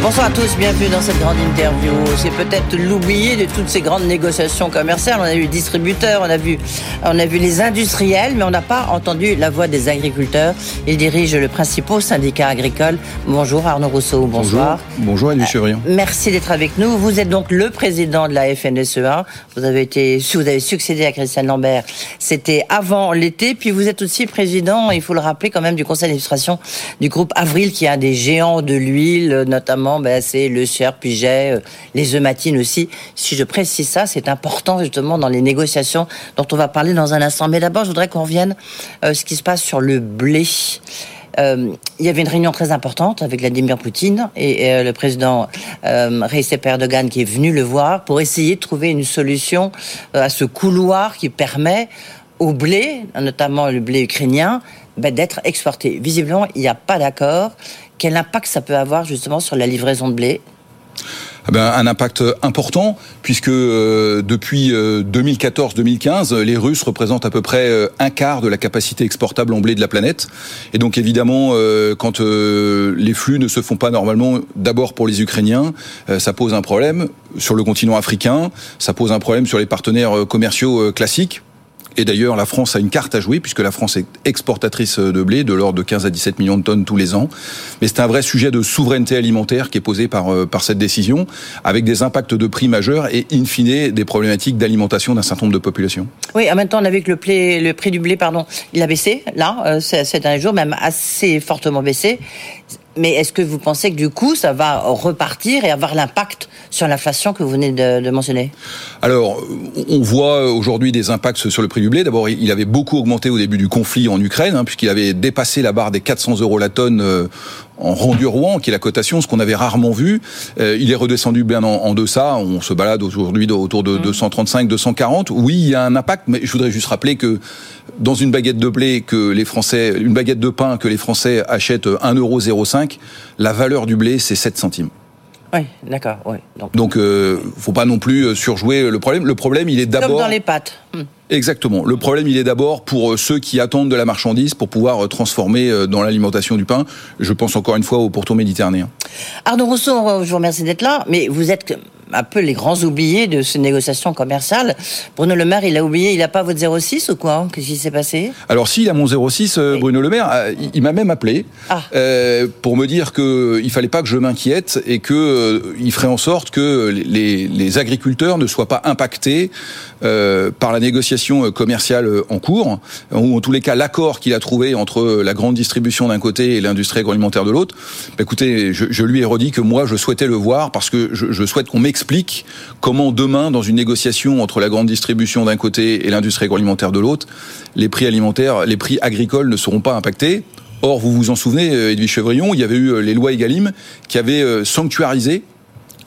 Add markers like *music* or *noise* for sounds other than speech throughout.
Bonsoir à tous, bienvenue dans cette grande interview. C'est peut-être l'oublié de toutes ces grandes négociations commerciales. On a vu les distributeurs, on a vu, on a vu les industriels, mais on n'a pas entendu la voix des agriculteurs. Il dirige le principal syndicat agricole. Bonjour Arnaud Rousseau, bonsoir. Bonjour, Bonjour Chevrillon. Euh, merci d'être avec nous. Vous êtes donc le président de la FNSEA. Vous avez été, vous avez succédé à Christian Lambert. C'était avant l'été. Puis vous êtes aussi président, il faut le rappeler quand même, du conseil d'administration du groupe Avril, qui est un des géants de l'huile, notamment ben, c'est le Sieur, Puget, euh, les œmatines aussi. Si je précise ça, c'est important justement dans les négociations dont on va parler dans un instant. Mais d'abord, je voudrais qu'on revienne euh, ce qui se passe sur le blé. Euh, il y avait une réunion très importante avec Vladimir Poutine et, le président Recep Erdogan qui est venu le voir pour essayer de trouver une solution à ce couloir qui permet au blé, notamment le blé ukrainien, ben, d'être exporté. Visiblement, il n'y a pas d'accord. Quel impact ça peut avoir justement sur la livraison de blé? Eh ben, un impact important puisque euh, depuis 2014-2015, euh, les Russes représentent à peu près euh, un quart de la capacité exportable en blé de la planète. Et donc évidemment, quand les flux ne se font pas normalement, d'abord pour les Ukrainiens, ça pose un problème sur le continent africain, ça pose un problème sur les partenaires commerciaux classiques et d'ailleurs, la France a une carte à jouer puisque la France est exportatrice de blé de l'ordre de 15 à 17 millions de tonnes tous les ans. Mais c'est un vrai sujet de souveraineté alimentaire qui est posé par, euh, par cette décision, avec des impacts de prix majeurs et in fine des problématiques d'alimentation d'un certain nombre de populations. Oui, en même temps, on a vu que le, le prix du blé, pardon, il a baissé là euh, ces derniers jours, même assez fortement baissé. Mais est-ce que vous pensez que du coup, ça va repartir et avoir l'impact sur l'inflation que vous venez de, mentionner? Alors, on voit aujourd'hui des impacts sur le prix du blé. D'abord, il avait beaucoup augmenté au début du conflit en Ukraine, hein, puisqu'il avait dépassé la barre des 400 euros la tonne euh, en rendu Rouen, qui est la cotation, ce qu'on avait rarement vu. Euh, il est redescendu bien en, deçà. On se balade aujourd'hui autour de 235, mmh. 240. Oui, il y a un impact, mais je voudrais juste rappeler que dans une baguette de blé que les Français, une baguette de pain que les Français achètent 1,05€, la valeur du blé c'est 7 centimes. Oui, d'accord. Oui. Donc, Donc euh, faut pas non plus euh, surjouer le problème. Le problème, il est d'abord. Comme dans les pâtes. Hmm. Exactement. Le problème, il est d'abord pour euh, ceux qui attendent de la marchandise pour pouvoir euh, transformer dans l'alimentation du pain. Je pense encore une fois au pourtour méditerranéen. Arnaud Rousseau, je vous remercie d'être là, mais vous êtes un peu les grands oubliés de ces négociations commerciales. Bruno Le Maire, il a oublié, il n'a pas votre 06 ou quoi? Qu'est-ce qui s'est passé? Alors si, il a mon 06, euh, Bruno Le Maire. Euh, il, m'a même appelé ah. euh, pour me dire qu'il ne fallait pas que je m'inquiète et qu'il ferait en sorte que les, les, agriculteurs ne soient pas impactés par la négociation commerciale en cours, ou en tous les cas l'accord qu'il a trouvé entre la grande distribution d'un côté et l'industrie agroalimentaire de l'autre. Bah, écoutez, je, lui ai redit que moi, je souhaitais le voir parce que je, souhaite qu'on m'explique explique comment demain, dans une négociation entre la grande distribution d'un côté et l'industrie agroalimentaire de l'autre, les prix alimentaires, les prix agricoles ne seront pas impactés. Or, vous vous en souvenez, euh, Edwige Chevrillon, il y avait eu euh, les lois Egalim qui avaient euh, sanctuarisé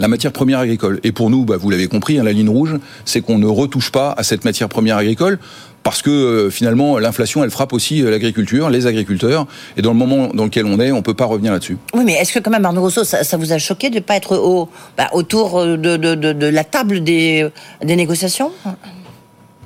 la matière première agricole. Et pour nous, bah, vous l'avez compris, hein, la ligne rouge, c'est qu'on ne retouche pas à cette matière première agricole parce que euh, finalement l'inflation elle frappe aussi euh, l'agriculture, les agriculteurs, et dans le moment dans lequel on est, on peut pas revenir là-dessus. Oui, mais est-ce que quand même Arnaud Rousseau, ça, vous a choqué de ne pas être au, bah, autour euh, de, la table des négociations?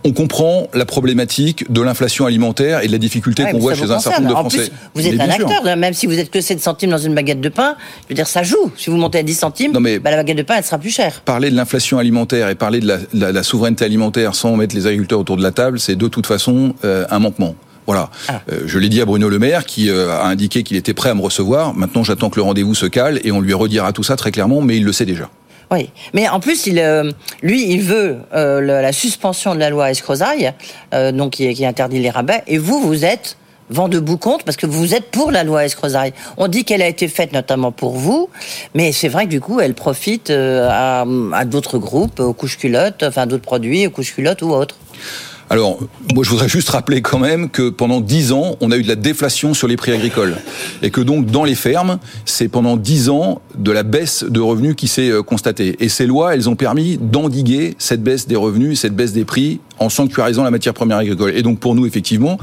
On comprend la problématique de l'inflation alimentaire et de la difficulté qu'on voit chez un certain nombre de Français. vous êtes un acteur, même si vous êtes que 7 centimes dans une baguette de pain, je veux dire, ça joue. Si vous montez à 10 centimes, bah, la baguette de pain, elle sera plus chère. Parler de l'inflation alimentaire et parler de la, souveraineté alimentaire sans mettre les agriculteurs autour de la table, c'est de toute façon euh, un manquement. Voilà. Ah. Euh, je l'ai dit à Bruno Le Maire qui euh, a indiqué qu'il était prêt à me recevoir. Maintenant, j'attends que le rendez-vous se cale et on lui redira tout ça très clairement, mais il le sait déjà. Oui, mais en plus, il, euh, lui, il veut euh, la suspension de la loi Escrozaille, euh, donc qui, qui, interdit les rabais, et vous, vous êtes vent debout contre parce que vous êtes pour la loi Escrozaille. On dit qu'elle a été faite notamment pour vous, mais c'est vrai que du coup, elle profite à, à d'autres groupes, aux couches culottes, enfin d'autres produits, aux couches culottes ou autres. Alors, moi, je voudrais juste rappeler quand même que pendant dix ans, on a eu de la déflation sur les prix agricoles. Et que donc, dans les fermes, c'est pendant dix ans de la baisse de revenus qui s'est euh, constatée. Et ces lois, elles ont permis d'endiguer cette baisse des revenus, cette baisse des prix, en sanctuarisant la matière première agricole. Et donc, pour nous, effectivement,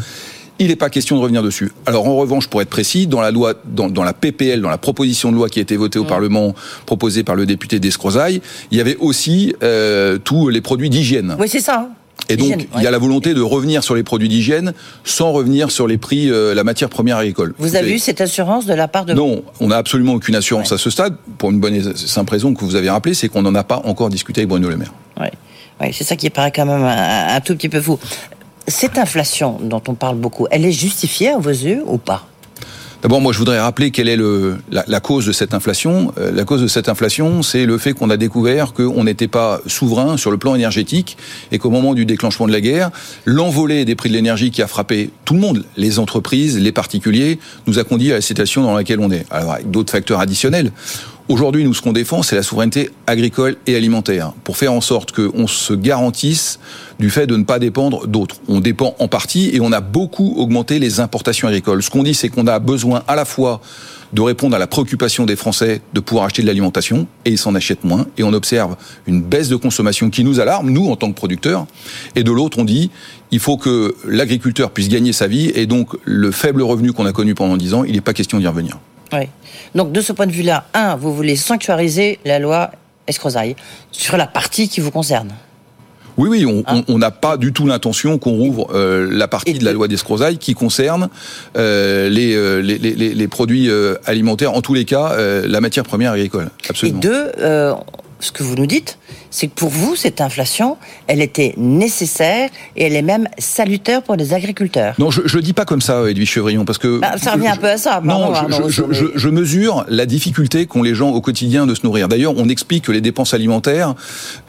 il n'est pas question de revenir dessus. Alors en revanche, pour être précis, dans la loi, dans, la PPL, dans la proposition de loi qui a été votée au Parlement, proposée par le député d'Escrozaille, il y avait aussi euh, tous les produits d'hygiène. Oui, c'est ça. Et donc, il y a la volonté de revenir sur les produits d'hygiène sans revenir sur les prix, euh, la matière première agricole. Vous avez eu cette assurance de la part de... Non, on n'a absolument aucune assurance à ce stade, pour une bonne et simple raison que vous avez rappelé, c'est qu'on n'en a pas encore discuté avec Bruno Le Maire. Oui, ouais, c'est ça qui paraît quand même un, un tout petit peu fou. Cette inflation dont on parle beaucoup, elle est justifiée à vos yeux ou pas? D'abord, moi, je voudrais rappeler quelle est la cause de cette inflation. Euh, la cause de cette inflation, c'est le fait qu'on a découvert qu'on n'était pas souverain sur le plan énergétique et qu'au moment du déclenchement de la guerre, l'envolée des prix de l'énergie qui a frappé tout le monde, les entreprises, les particuliers, nous a conduit à la situation dans laquelle on est. Alors, avec d'autres facteurs additionnels. Aujourd'hui, nous, ce qu'on défend, c'est la souveraineté agricole et alimentaire, pour faire en sorte qu'on se garantisse du fait de ne pas dépendre d'autres. On dépend en partie et on a beaucoup augmenté les importations agricoles. Ce qu'on dit, c'est qu'on a besoin à la fois de répondre à la préoccupation des Français de pouvoir acheter de l'alimentation, et ils s'en achètent moins, et on observe une baisse de consommation qui nous alarme, nous, en tant que producteurs, et de l'autre, on dit, il faut que l'agriculteur puisse gagner sa vie, et donc le faible revenu qu'on a connu pendant dix ans, il n'est pas question d'y revenir. Oui. Donc de ce point de vue-là, un, vous voulez sanctuariser la loi Escrozaille sur la partie qui vous concerne. Oui, oui, on n'a pas du tout l'intention qu'on rouvre euh, la partie de la loi d'Escrozaille qui concerne euh, les, euh, les, les, les, produits alimentaires, en tous les cas, la matière première agricole. Absolument. Et deux, ce que vous nous dites, c'est que pour vous, cette inflation, elle était nécessaire et elle est même salutaire pour les agriculteurs. Non, je ne le dis pas comme ça, Edwige Chevrillon, parce que... Bah, ça revient je, un peu à ça. Pardon, non, je, je, je, mesure la difficulté qu'ont les gens au quotidien de se nourrir. D'ailleurs, on explique que les dépenses alimentaires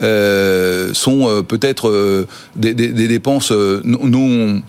euh, sont euh, peut-être euh, des, des, des, dépenses non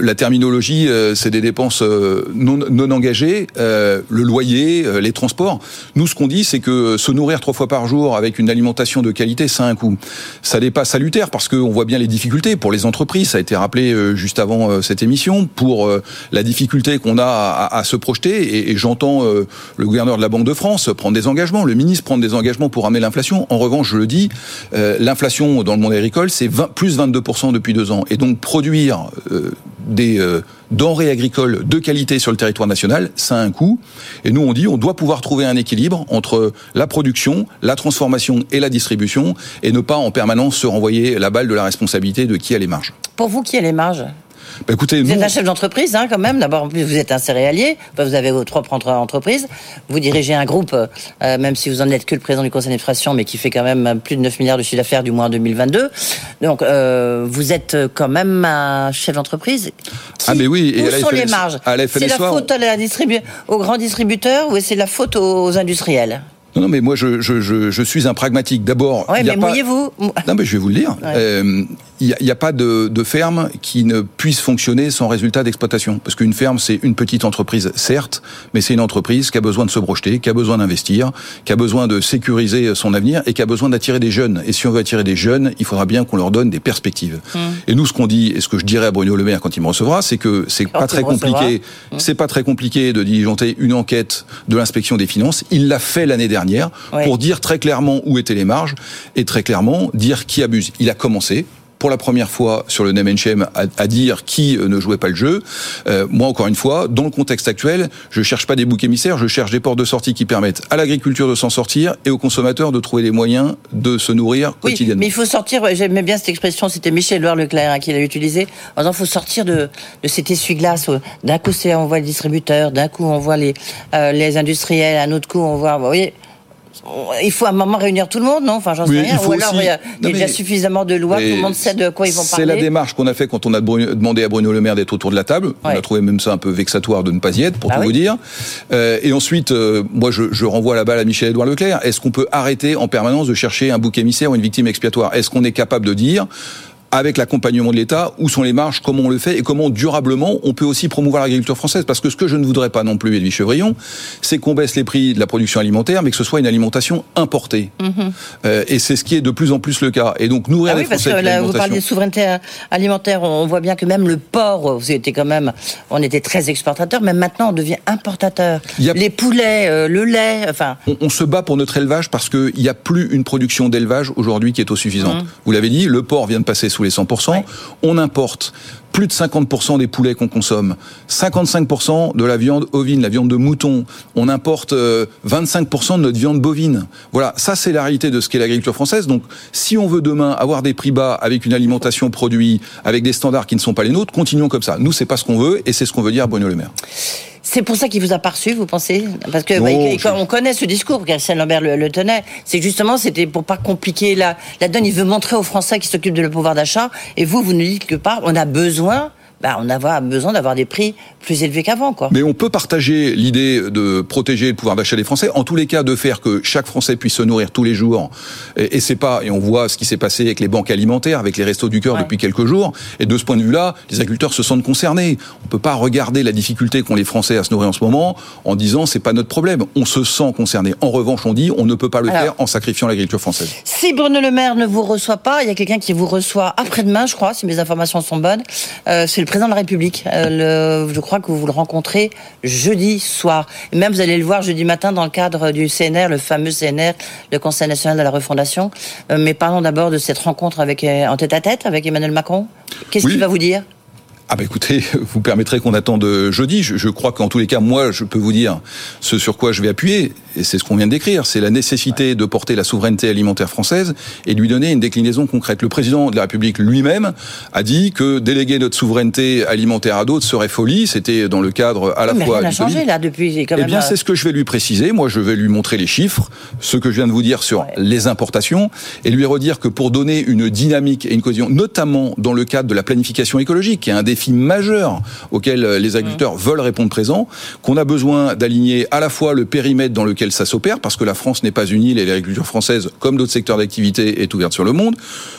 la terminologie, c'est des dépenses non, non engagées, le loyer, les transports. Nous, ce qu'on dit, c'est que se nourrir trois fois par jour avec une alimentation de qualité, ça a un coût. Ça n'est pas salutaire parce qu'on voit bien les difficultés pour les entreprises. Ça a été rappelé juste avant cette émission pour la difficulté qu'on a à, à, se projeter. Et, et j'entends le gouverneur de la Banque de France prendre des engagements, le ministre prendre des engagements pour ramener l'inflation. En revanche, je le dis, l'inflation dans le monde agricole, c'est plus 22% depuis deux ans. Et donc produire euh, des euh, denrées agricoles de qualité sur le territoire national, ça a un coût. Et nous, on dit, on doit pouvoir trouver un équilibre entre la production, la transformation et la distribution, et ne pas en permanence se renvoyer la balle de la responsabilité de qui a les marges. Pour vous, qui a les marges? Bah écoutez, vous nous, êtes un chef d'entreprise, hein, quand même. D'abord, vous êtes un céréalier. Vous avez votre propre entreprise. Vous dirigez un groupe, euh, même si vous en êtes que le président du conseil d'administration, mais qui fait quand même plus de 9 milliards de chiffre d'affaires du mois en 2022. Donc, euh, vous êtes quand même un chef d'entreprise. Ah, mais oui. Et où à sont les marges C'est la faute à la distribu aux grands distributeurs ou c'est la faute aux industriels non, non, mais moi, je, je, je, je suis un pragmatique. D'abord, ouais, mais mouillez-vous. Non, mais je vais vous le dire. Il n'y a, a, pas de, de, ferme qui ne puisse fonctionner sans résultat d'exploitation. Parce qu'une ferme, c'est une petite entreprise, certes, mais c'est une entreprise qui a besoin de se projeter, qui a besoin d'investir, qui a besoin de sécuriser son avenir et qui a besoin d'attirer des jeunes. Et si on veut attirer des jeunes, il faudra bien qu'on leur donne des perspectives. Mmh. Et nous, ce qu'on dit, et ce que je dirais à Bruno Le Maire quand il me recevra, c'est que c'est pas très compliqué. Mmh. C'est pas très compliqué de diligenter une enquête de l'inspection des finances. Il l'a fait l'année dernière ouais. pour dire très clairement où étaient les marges et très clairement dire qui abuse. Il a commencé pour la première fois sur le name and shame à, à dire qui ne jouait pas le jeu. Euh, moi, encore une fois, dans le contexte actuel, je cherche pas des boucs émissaires, je cherche des portes de sortie qui permettent à l'agriculture de s'en sortir et aux consommateurs de trouver les moyens de se nourrir oui, quotidiennement. Mais il faut sortir, j'aimais bien cette expression, c'était Michel Loire Leclerc hein, qui l'a utilisé, en disant il faut sortir de, de cet essuie-glace. D'un coup, on voit les distributeurs, d'un coup, on voit les, euh, les industriels, un autre coup, on voit, vous voyez, il faut à un moment réunir tout le monde, non? Enfin, j'en sais oui, rien. Ou alors, aussi... il y a, déjà suffisamment de lois, tout le monde sait de quoi ils vont parler. C'est la démarche qu'on a fait quand on a demandé à Bruno Le Maire d'être autour de la table. Ouais. On a trouvé même ça un peu vexatoire de ne pas y être, pour ah tout oui. vous dire. Euh, et ensuite, euh, moi, je, je, renvoie la balle à Michel-Édouard Leclerc. Est-ce qu'on peut arrêter en permanence de chercher un bouc émissaire ou une victime expiatoire? Est-ce qu'on est capable de dire avec l'accompagnement de l'État, où sont les marges, comment on le fait et comment durablement on peut aussi promouvoir l'agriculture française. Parce que ce que je ne voudrais pas non plus, Edwige Chevrillon, c'est qu'on baisse les prix de la production alimentaire, mais que ce soit une alimentation importée. Mm -hmm. euh, et c'est ce qui est de plus en plus le cas. Et donc nourrir ah les oui, parce que là, vous parlez de souveraineté alimentaire, on voit bien que même le porc, vous étiez quand même, on était très exportateur, mais maintenant on devient importateur. A... Les poulets, euh, le lait, enfin. On, on, se bat pour notre élevage parce qu'il n'y a plus une production d'élevage aujourd'hui qui est autosuffisante. Mm -hmm. Vous l'avez dit, le porc vient de passer sous les 100%. Ouais. On importe plus de 50% des poulets qu'on consomme, 55% de la viande ovine, la viande de mouton. On importe 25% euh, de notre viande bovine. Voilà, ça c'est la réalité de ce qu'est l'agriculture française. Donc, si on veut demain avoir des prix bas avec une alimentation produite, avec des standards qui ne sont pas les nôtres, continuons comme ça. Nous, c'est pas ce qu'on veut et c'est ce qu'on veut dire à Bruno Le Maire. C'est pour ça qu'il vous a pas reçu, vous pensez? Parce que bah, on connaît ce discours, Christian Lambert le, tenait. C'est justement, c'était pour pas compliquer la, la donne. Il veut montrer aux Français qui s'occupent de le pouvoir d'achat. Et vous, vous nous dites que pas, on a besoin besoin bah, on a besoin d'avoir des prix plus élevés qu'avant. Quoi. Mais on peut partager l'idée de protéger le pouvoir d'achat des Français, en tous les cas de faire que chaque Français puisse se nourrir tous les jours. Et, c'est pas, et on voit ce qui s'est passé avec les banques alimentaires, avec les restos du cœur depuis quelques jours. Et de ce point de vue-là, les agriculteurs se sentent concernés. On peut pas regarder la difficulté qu'ont les Français à se nourrir en ce moment en disant c'est pas notre problème. On se sent concerné. En revanche, on dit on ne peut pas le faire en sacrifiant l'agriculture française. Si Bruno Le Maire ne vous reçoit pas, il y a quelqu'un qui vous reçoit après-demain, je crois, si mes informations sont bonnes. Euh, c'est le président de la République. Euh, je crois que vous le rencontrez jeudi soir. Et même vous allez le voir jeudi matin dans le cadre du CNR, le fameux CNR, le Conseil national de la refondation. Euh, mais parlons d'abord de cette rencontre avec en tête à tête avec Emmanuel Macron. Qu'est-ce qu'il va vous dire? Ah bah écoutez, *laughs* vous permettrez qu'on attende jeudi. Je, je crois qu'en tous les cas, moi, je peux vous dire ce sur quoi je vais appuyer, et c'est ce qu'on vient de décrire, c'est la nécessité de porter la souveraineté alimentaire française et de lui donner une déclinaison concrète. Le président de la République lui-même a dit que déléguer notre souveraineté alimentaire à d'autres serait folie. C'était dans le cadre à la mais fois. Rien n'a changé là depuis. Quand eh bien, euh, c'est ce que je vais lui préciser. Moi, je vais lui montrer les chiffres, ce que je viens de vous dire sur les importations, et lui redire que pour donner une dynamique et une cohésion, notamment dans le cadre de la planification écologique, qui est un défi majeur auquel euh, les agriculteurs mmh. veulent répondre présent, qu'on a besoin d'aligner à la fois le périmètre dans lequel ça s'opère, parce que la France n'est pas une île et l'agriculture française, comme d'autres secteurs d'activité, est ouverte sur le monde.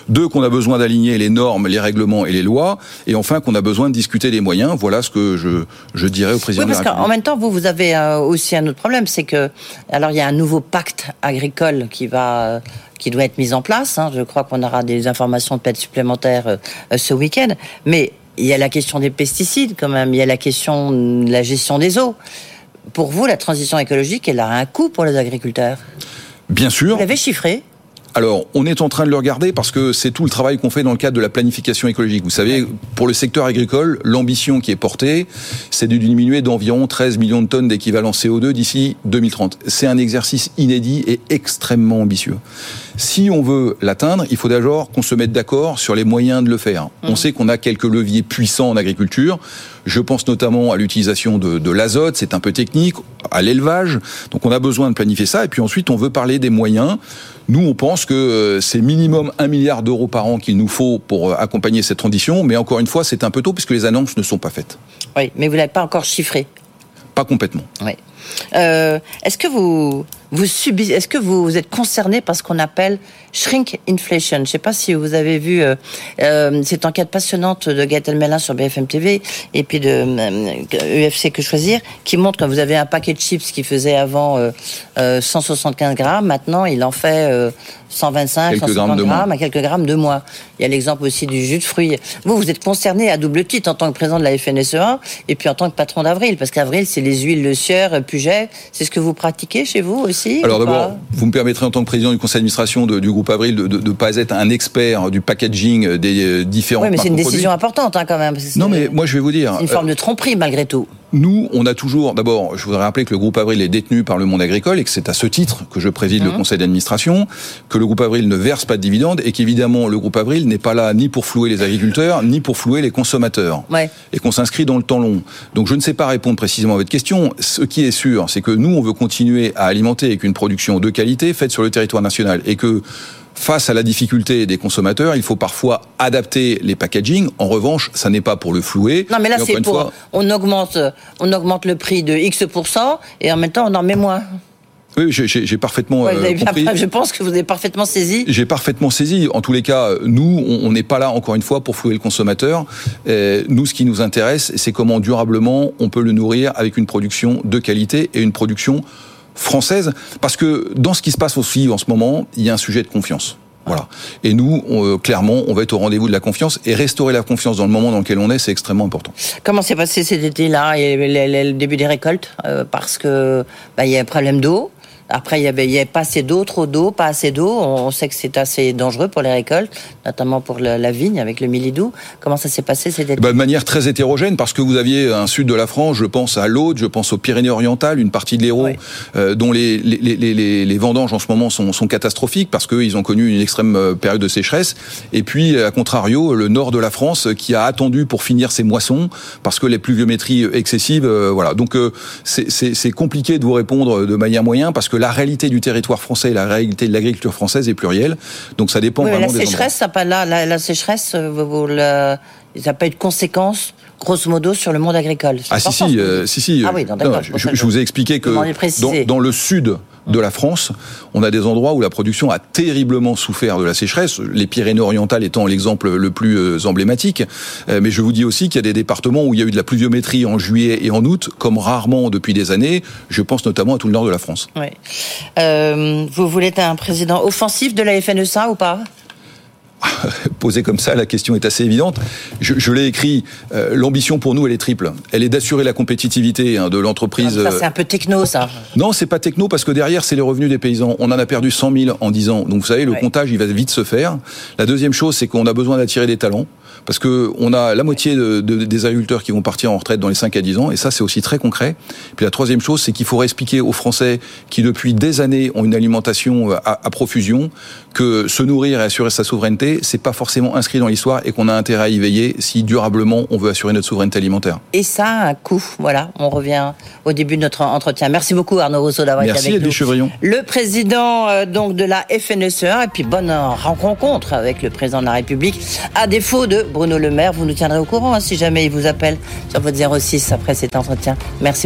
Deux, qu'on a besoin d'aligner les normes, les règlements et les lois. Et enfin, qu'on a besoin de discuter des moyens. Voilà ce que je, je dirais au président oui, parce qu'en même temps, vous, vous avez euh, aussi un autre problème, c'est que, alors il y a un nouveau pacte agricole qui va qui doit être mis en place. Hein. Je crois qu'on aura des informations peut-être supplémentaires euh, ce week-end. Mais il y a la question des pesticides quand même, il y a la question de la gestion des eaux. Pour vous, la transition écologique, elle a un coût pour les agriculteurs? Bien sûr. Vous l'avez chiffré alors, on est en train de le regarder parce que c'est tout le travail qu'on fait dans le cadre de la planification écologique. Vous savez, pour le secteur agricole, l'ambition qui est portée, c'est de diminuer d'environ 13 millions de tonnes d'équivalent CO2 d'ici 2030. C'est un exercice inédit et extrêmement ambitieux. Si on veut l'atteindre, il faut d'abord qu'on se mette d'accord sur les moyens de le faire. On mmh. sait qu'on a quelques leviers puissants en agriculture. Je pense notamment à l'utilisation de, de l'azote, c'est un peu technique, à l'élevage. Donc on a besoin de planifier ça. Et puis ensuite, on veut parler des moyens. Nous, on pense que euh, c'est minimum un milliard d'euros par an qu'il nous faut pour euh, accompagner cette transition. Mais encore une fois, c'est un peu tôt puisque les annonces ne sont pas faites. Oui, mais vous n'avez pas encore chiffré. Pas complètement. Oui. Euh, est-ce que vous vous subissez, est-ce que vous, êtes concerné par ce qu'on appelle shrink inflation? Je ne sais pas si vous avez vu euh, euh, cette enquête passionnante de Gaëtan Melin sur BFM TV et puis de UFC Que Choisir, qui montre que vous avez un paquet de chips qui faisait avant 175 grammes, maintenant il en fait 125, quelques 150 grammes, à quelques grammes de moins. Il y a l'exemple aussi du jus de fruits. Vous, vous êtes concerné à double titre en tant que président de la FNSEA et puis en tant que patron d'Avril, parce qu'Avril, c'est les huiles de sieur, Puget. C'est ce que vous pratiquez chez vous aussi Alors d'abord, vous me permettrez en tant que président du conseil d'administration du groupe Avril de ne pas être un expert du packaging des euh, différents Oui, mais c'est une décision importante hein, quand même. Non, mais moi je vais vous dire. C'est une forme de tromperie malgré tout. Nous, on a toujours, d'abord, je voudrais rappeler que le groupe Avril est détenu par le monde agricole et que c'est à ce titre que je préside le mmh. conseil d'administration, que le groupe Avril ne verse pas de dividendes et qu'évidemment le groupe Avril n'est pas là ni pour flouer les agriculteurs, ni pour flouer les consommateurs. Et qu'on s'inscrit dans le temps long. Donc je ne sais pas répondre précisément à votre question. Ce qui est sûr, c'est que nous, on veut continuer à alimenter avec une production de qualité faite sur le territoire national et que face à la difficulté des consommateurs, il faut parfois adapter les packaging. En revanche, ça n'est pas pour le flouer. Non, mais là, c'est pour. On augmente, on augmente le prix de X et en même temps, on en met moins. Oui, j'ai parfaitement euh, compris. je pense que vous avez parfaitement saisi. J'ai parfaitement saisi. En tous les cas, nous, on n'est pas là encore une fois pour flouer le consommateur. nous, ce qui nous intéresse, c'est comment durablement on peut le nourrir avec une production de qualité et une production française, parce que dans ce qui se passe aussi en ce moment, il y a un sujet de confiance. Voilà. Et nous, euh, clairement, on va être au rendez-vous de la confiance et restaurer la confiance dans le moment dans lequel on est, c'est extrêmement important. Comment s'est passé cet été-là et le début des récoltes? Euh, Parce que bah, il y a un problème d'eau. Après, il y avait, avait pas assez d'eau, trop d'eau, pas assez d'eau. On sait que c'est assez dangereux pour les récoltes, notamment pour la vigne avec le milidou. Comment ça s'est passé cet été bah, De manière très hétérogène, parce que vous aviez un sud de la France, je pense à l'Aude, je pense aux Pyrénées-Orientales, une partie de l'Hérault, euh, dont les, les, les, les, vendanges en ce moment sont, sont catastrophiques parce qu'ils ont connu une extrême euh, période de sécheresse. Et puis, à contrario, le nord de la France qui a attendu pour finir ses moissons parce que les pluviométries excessives, euh, voilà. Donc c'est compliqué de vous répondre de manière moyenne parce que la réalité du territoire français et la réalité de l'agriculture française est plurielle. Donc ça dépend vraiment la sécheresse, ça pas là, la, sécheresse, vous, ça pas eu de conséquences grosso modo sur le monde agricole. Ah si si, si si, Ah oui, je, je, vous ai expliqué que dans, dans, le sud de la France, on a des endroits où la production a terriblement souffert de la sécheresse, les Pyrénées-Orientales étant l'exemple le plus euh, emblématique. Euh, mais je vous dis aussi qu'il y a des départements où il y a eu de la pluviométrie en juillet et en août, comme rarement depuis des années. Je pense notamment à tout le nord de la France. Oui. Euh, vous voulez être un président offensif de la FNSA ou pas? *laughs* Posé comme ça, la question est assez évidente. Je, l'ai écrit. Euh, l'ambition pour nous, elle est triple. Elle est d'assurer la compétitivité hein, de l'entreprise. Ça, c'est un peu techno, ça. Non, c'est pas techno parce que derrière, c'est les revenus des paysans. On en a perdu 100 000 en 10 ans. Donc, vous savez, le comptage, il va vite se faire. La deuxième chose, c'est qu'on a besoin d'attirer des talents parce que on a la moitié de, des agriculteurs qui vont partir en retraite dans les 5 à 10 ans, et ça c'est aussi très concret. Puis la troisième chose, c'est qu'il faut expliquer aux Français qui depuis des années ont une alimentation euh, à, à profusion que se nourrir et assurer sa souveraineté, c'est pas forcément inscrit dans l'histoire et qu'on a intérêt à y veiller si durablement on veut assurer notre souveraineté alimentaire. Et ça a un coût. Voilà, on revient au début de notre entretien. Merci beaucoup Arnaud Rousseau d'avoir été avec nous. Chevrillon. Le président euh, donc de la FNSEA et puis bonne rencontre avec le président de la République. À défaut de Bruno Le Maire, vous nous tiendrez au courant hein, si jamais il vous appelle sur votre 06 après cet entretien. Merci beaucoup.